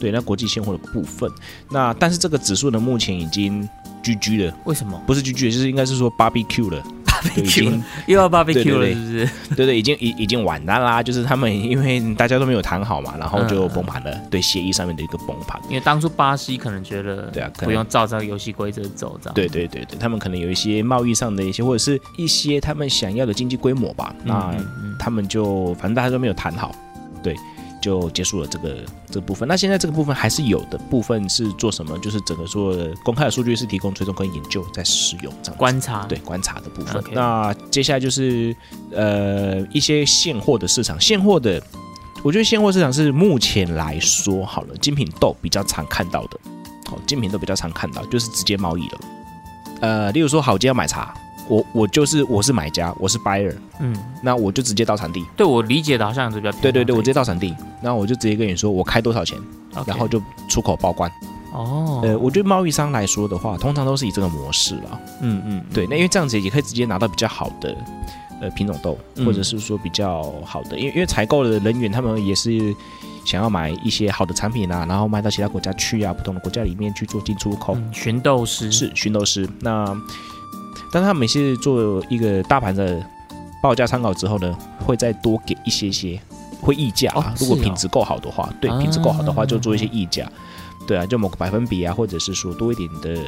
[SPEAKER 1] 对，那国际现货的部分，那但是这个指数呢，目前已经 GG 了，
[SPEAKER 2] 为什么？
[SPEAKER 1] 不是 GG，就是应该是说 barbecue 了，对已经
[SPEAKER 2] 又要 barbecue
[SPEAKER 1] 对对对。
[SPEAKER 2] 了，是不是？
[SPEAKER 1] 对对，已经已已经完蛋啦，就是他们因为大家都没有谈好嘛，然后就
[SPEAKER 2] 嗯
[SPEAKER 1] 崩盘了，对协议上面的一个崩盘。
[SPEAKER 2] 因为当初巴西可能觉得
[SPEAKER 1] 对啊
[SPEAKER 2] 不用照这个游戏规则走，这样。
[SPEAKER 1] 对对对对，他们可能有一些贸易上的一些，或者是一些他们想要的经济规模吧，那他们就反正大家都没有谈好，对，就结束了这个这个部分。那现在这个部分还是有的部分是做什么？就是整个做公开的数据是提供追踪跟研究在使用这样
[SPEAKER 2] 观察
[SPEAKER 1] 对观察的部分。那接下来就是呃一些现货的市场，现货的，我觉得现货市场是目前来说好了，精品豆比较常看到的，好、精品豆比较常看到就是直接贸易了。呃，例如说好，今天要买茶，我我就是我是买家，我是 buyer，
[SPEAKER 2] 嗯，
[SPEAKER 1] 那我就直接到产地。
[SPEAKER 2] 对我理解的好像是比较
[SPEAKER 1] 对对对，我直接到产地，然后我就直接跟你说我开多少钱，
[SPEAKER 2] 这个
[SPEAKER 1] 然后就出口报关。
[SPEAKER 2] 哦，
[SPEAKER 1] 呃，我觉得贸易商来说的话，通常都是以这个模式啦。
[SPEAKER 2] 嗯嗯，
[SPEAKER 1] 对，那因为这样子也可以直接拿到比较好的呃品种豆，
[SPEAKER 2] 嗯
[SPEAKER 1] 或者是说比较好的，因为因为采购的人员他们也是想要买一些好的产品啊，然后卖到其他国家去啊，不同的国家里面去做进出口。
[SPEAKER 2] 嗯寻豆师
[SPEAKER 1] 是寻豆师，那但他们也是做一个大盘的报价参考之后呢，会再多给一些些，会溢价啊。
[SPEAKER 2] 哦
[SPEAKER 1] 如果品质够好的话，对，
[SPEAKER 2] 啊
[SPEAKER 1] 品质够好的话就做一些溢价，对啊，就某个百分比啊，或者是说多一点的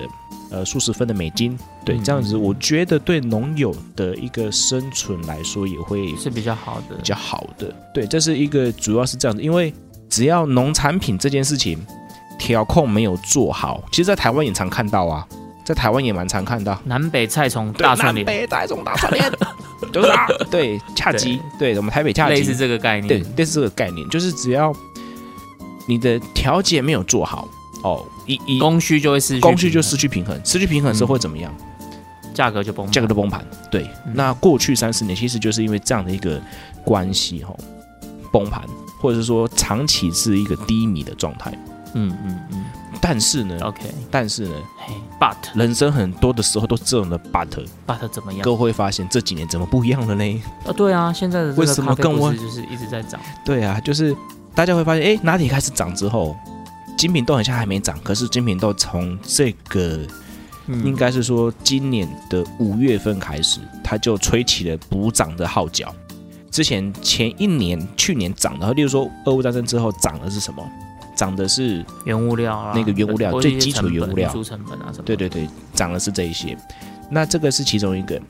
[SPEAKER 1] 呃数十分的美金，对，
[SPEAKER 2] 嗯
[SPEAKER 1] 这样子
[SPEAKER 2] 嗯
[SPEAKER 1] 我觉得对农友的一个生存来说也会
[SPEAKER 2] 是比较好的
[SPEAKER 1] 比，较好的。对，这是一个主要是这样子，因为只要农产品这件事情调控没有做好，其实，在台湾也常看到啊，在台湾也蛮常看到。
[SPEAKER 2] 南北菜虫大串联，
[SPEAKER 1] 北大众大串联，就是啊，对，恰吉，对。我们台北恰吉，
[SPEAKER 2] 类似这个概念。
[SPEAKER 1] 对
[SPEAKER 2] 念，，
[SPEAKER 1] 类似这个概念，就是只要你的调节没有做好，哦，一一
[SPEAKER 2] 供需就会失去
[SPEAKER 1] 供需就失去平衡，失去平衡的时候会怎么样？
[SPEAKER 2] 价格就崩盘，
[SPEAKER 1] 价格就崩盘。对，
[SPEAKER 2] 嗯。
[SPEAKER 1] 那过去三十年其实就是因为这样的一个关系哈、哦，崩盘，或者是说长期是一个低迷的状态。
[SPEAKER 2] 嗯嗯嗯
[SPEAKER 1] 但是呢
[SPEAKER 2] ，，OK，
[SPEAKER 1] 但是呢，
[SPEAKER 2] 嘿，but
[SPEAKER 1] 人生很多的时候都这种的
[SPEAKER 2] but，but 怎么样？
[SPEAKER 1] 各位会发现这几年怎么不一样了呢？
[SPEAKER 2] 啊，对啊，现在的
[SPEAKER 1] 为什么跟我
[SPEAKER 2] 是就是一直在涨，
[SPEAKER 1] 对啊，就是大家会发现，哎，拿铁开始涨之后，精品豆好像还没涨，可是精品豆从这个
[SPEAKER 2] 嗯
[SPEAKER 1] 应该是说今年的五月份开始，它就吹起了补涨的号角。之前前一年、去年涨的，例如说俄乌战争之后涨的是什么？涨的是
[SPEAKER 2] 原物料啊，
[SPEAKER 1] 那个原物料最基础原物料
[SPEAKER 2] 运输成本啊什么，
[SPEAKER 1] 对对对，涨的是这一些。那这个是其中一个，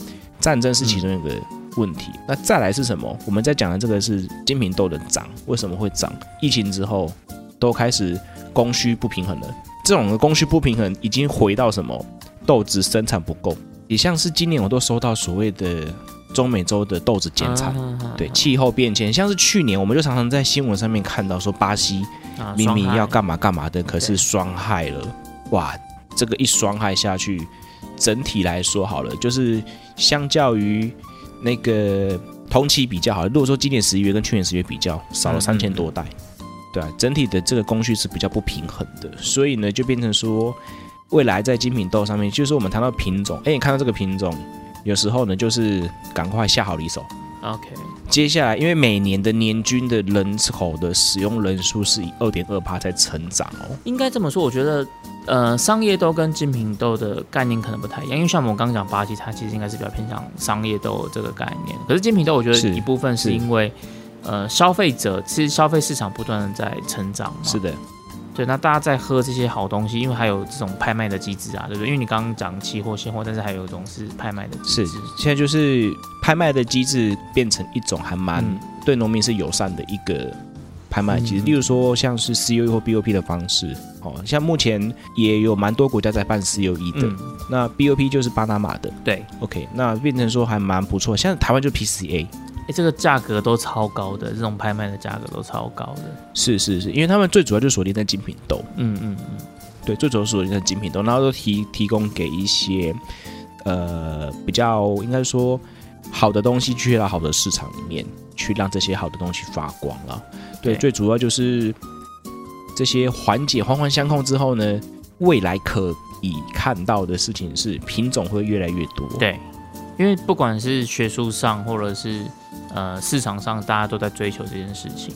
[SPEAKER 1] 战争是其中一个问题。那再来是什么？我们在讲的这个是精品豆的涨，为什么会涨？疫情之后都开始供需不平衡了。这种的供需不平衡已经回到什么？豆子生产不够，也像是今年我都收到所谓的中美洲的豆子减产。
[SPEAKER 2] 啊
[SPEAKER 1] 对气候变迁，像是去年我们就常常在新闻上面看到说巴西
[SPEAKER 2] 啊
[SPEAKER 1] 明明要干嘛干嘛的，可是
[SPEAKER 2] 对。
[SPEAKER 1] 霜害了，哇，这个一霜害下去，整体来说好了，就是相较于那个同期比较好了，如果说今年十一月跟去年十月比较，少了
[SPEAKER 2] 嗯
[SPEAKER 1] 三千多袋，对啊，整体的这个工序是比较不平衡的，所以呢，就变成说，未来在精品豆上面，就是我们谈到品种，哎，你看到这个品种，有时候呢，就是赶快下好离手。
[SPEAKER 2] OK，
[SPEAKER 1] 接下来，因为每年的年均的人口的使用人数是以二点二趴在成长哦。
[SPEAKER 2] 应该这么说，我觉得，呃，商业豆跟精品豆的概念可能不太一样，因为像我们刚刚讲巴西，它其实应该是比较偏向商业豆这个概念。可是精品豆，我觉得一部分是
[SPEAKER 1] 是
[SPEAKER 2] 因为，呃，消费者其实消费市场不断的在成长嘛。
[SPEAKER 1] 是的，
[SPEAKER 2] 对，那大家在喝这些好东西，因为还有这种拍卖的机制啊，对不对？因为你刚刚讲期货、现货，但是还有一种是拍卖的机制。
[SPEAKER 1] 是
[SPEAKER 2] 制。
[SPEAKER 1] 现在就是拍卖的机制变成一种还蛮
[SPEAKER 2] 嗯。
[SPEAKER 1] 对农民是友善的一个拍卖机制，
[SPEAKER 2] 嗯。
[SPEAKER 1] 例如说像是 COE 或 BOP 的方式，哦，像目前也有蛮多国家在办 COE 的，
[SPEAKER 2] 嗯，
[SPEAKER 1] 那 BOP 就是巴拿马的
[SPEAKER 2] 对
[SPEAKER 1] ，，OK，那变成说还蛮不错，像台湾就 PCA，
[SPEAKER 2] 哎，这个价格都超高的，这种拍卖的价格都超高的。
[SPEAKER 1] 是是是，因为他们最主要就锁定在精品豆，
[SPEAKER 2] 嗯嗯嗯，
[SPEAKER 1] 对，最主要锁定在精品豆，然后都提提供给一些呃比较应该说好的东西去到好的市场里面，去让这些好的东西发光了。对，
[SPEAKER 2] 对
[SPEAKER 1] 最主要就是这些环节环环相扣之后呢，未来可以看到的事情是品种会越来越多。，
[SPEAKER 2] 对，因为不管是学术上或者是呃市场上，大家都在追求这件事情。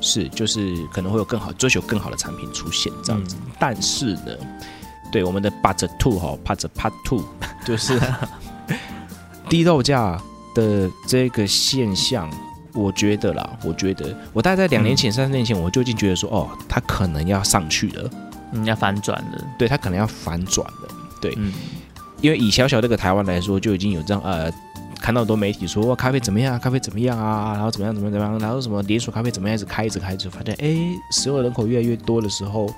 [SPEAKER 1] 是就是可能会有更好追求更好的产品出现这样子。
[SPEAKER 2] 嗯
[SPEAKER 1] 但是呢，对我们的 But Two 哈，But Part Two 就是低豆价的这个现象，我觉得啦，我觉得我大概在两年前、三年前，我就已经觉得说，哦，它可能要上去了，
[SPEAKER 2] 嗯，要反转了。
[SPEAKER 1] 对，它可能要反转了。对，
[SPEAKER 2] 嗯，
[SPEAKER 1] 因为以小小这个台湾来说，就已经有这样呃。看到很多媒体说哇咖啡怎么样啊，咖啡怎么样啊，然后怎么样怎么样怎么样，然后什么连锁咖啡怎么样，一直开一直开，就发现哎，使用人口越来越多的时候，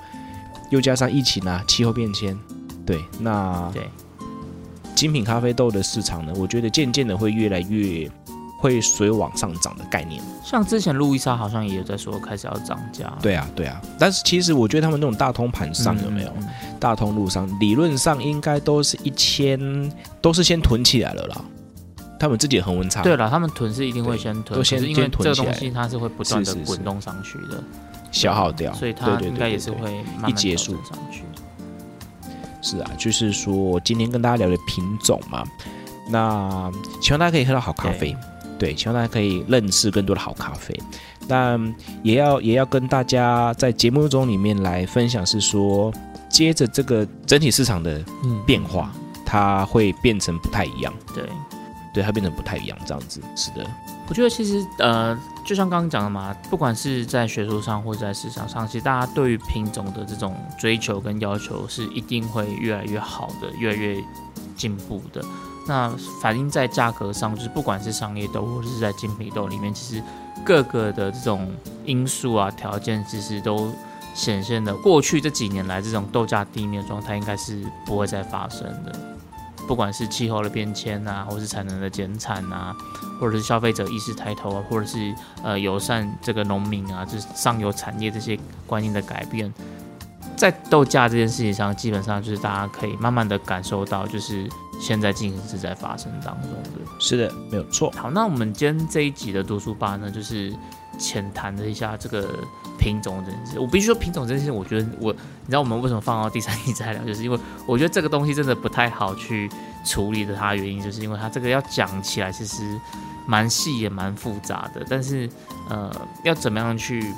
[SPEAKER 1] 又加上疫情啊，气候变迁，对，那
[SPEAKER 2] 对，
[SPEAKER 1] 精品咖啡豆的市场呢，我觉得渐渐的会越来越会水往上涨的概念。
[SPEAKER 2] 像之前路易莎好像也有在说开始要涨价。
[SPEAKER 1] 对啊，对啊，但是其实我觉得他们那种大通盘上有没有？
[SPEAKER 2] 嗯
[SPEAKER 1] 大通路上理论上应该都是一千，都是先囤起来了啦。他们自己的恒温差，
[SPEAKER 2] 对了，他们囤是一定会先囤，
[SPEAKER 1] 都先
[SPEAKER 2] 因为这个东西它是会不断的滚动上去的，
[SPEAKER 1] 消耗掉，
[SPEAKER 2] 所以它应该也是会慢慢
[SPEAKER 1] 一结束。
[SPEAKER 2] 上去。
[SPEAKER 1] 是啊，就是说今天跟大家聊的品种嘛，那希望大家可以喝到好咖啡，对，希望大家可以认识更多的好咖啡。但也要也要跟大家在节目中里面来分享，是说接着这个整体市场的
[SPEAKER 2] 嗯。
[SPEAKER 1] 变化，它会变成不太一样，
[SPEAKER 2] 对，
[SPEAKER 1] 对，它变成不太一样这样子，是的，
[SPEAKER 2] 我觉得其实呃，就像刚刚讲的嘛，不管是在学术上或者在市场上，其实大家对于品种的这种追求跟要求是一定会越来越好的，越来越进步的。那反映在价格上，就是不管是商业豆或者是在精品豆里面，其实各个的这种因素啊条件，其实都显现的过去这几年来这种豆价低迷的状态，应该是不会再发生的。不管是气候的变迁啊，或是产能的减产啊，或者是消费者意识抬头啊，或者是呃友善这个农民啊，就是上游产业这些观念的改变，在豆价这件事情上，基本上就是大家可以慢慢的感受到，就是现在进行是在发生当中的。
[SPEAKER 1] 是的，没有错。
[SPEAKER 2] 好，那我们今天这一集的读书吧呢，就是浅谈了一下这个品种这件事。我必须说，品种这件事，我觉得我，你知道我们为什么放到第三题再聊，就是因为我觉得这个东西真的不太好去处理的。它的原因就是因为它这个要讲起来其实蛮细也蛮复杂的，但是呃，要怎么样去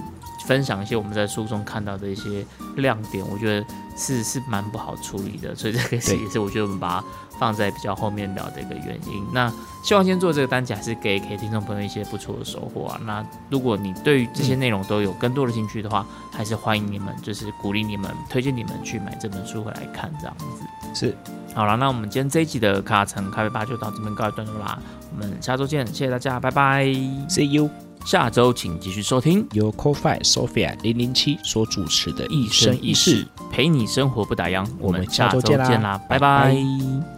[SPEAKER 2] 分享一些我们在书中看到的一些亮点，我觉得是是蛮不好处理的。所以这个是也是我觉得我们把它放在比较后面聊的一个原因。那希望今天做这个单集还是给给听众朋友一些不错的收获啊。那如果你对于这些内容都有更多的兴趣的话，还是欢迎你们，就是鼓励你们，推荐你们去买这本书回来看，这样子。
[SPEAKER 1] 是，
[SPEAKER 2] 好了，那我们今天这一集的卡城咖啡吧就到这边告一段落啦。我们下周见，谢谢大家，拜拜。
[SPEAKER 1] See you，
[SPEAKER 2] 下周请继续收听
[SPEAKER 1] 由 Coffee Sophia 零零七所主持的
[SPEAKER 2] 一生一世，陪你生活不打烊。
[SPEAKER 1] 我们下周见啦
[SPEAKER 2] 见啦，拜
[SPEAKER 1] 拜拜
[SPEAKER 2] 拜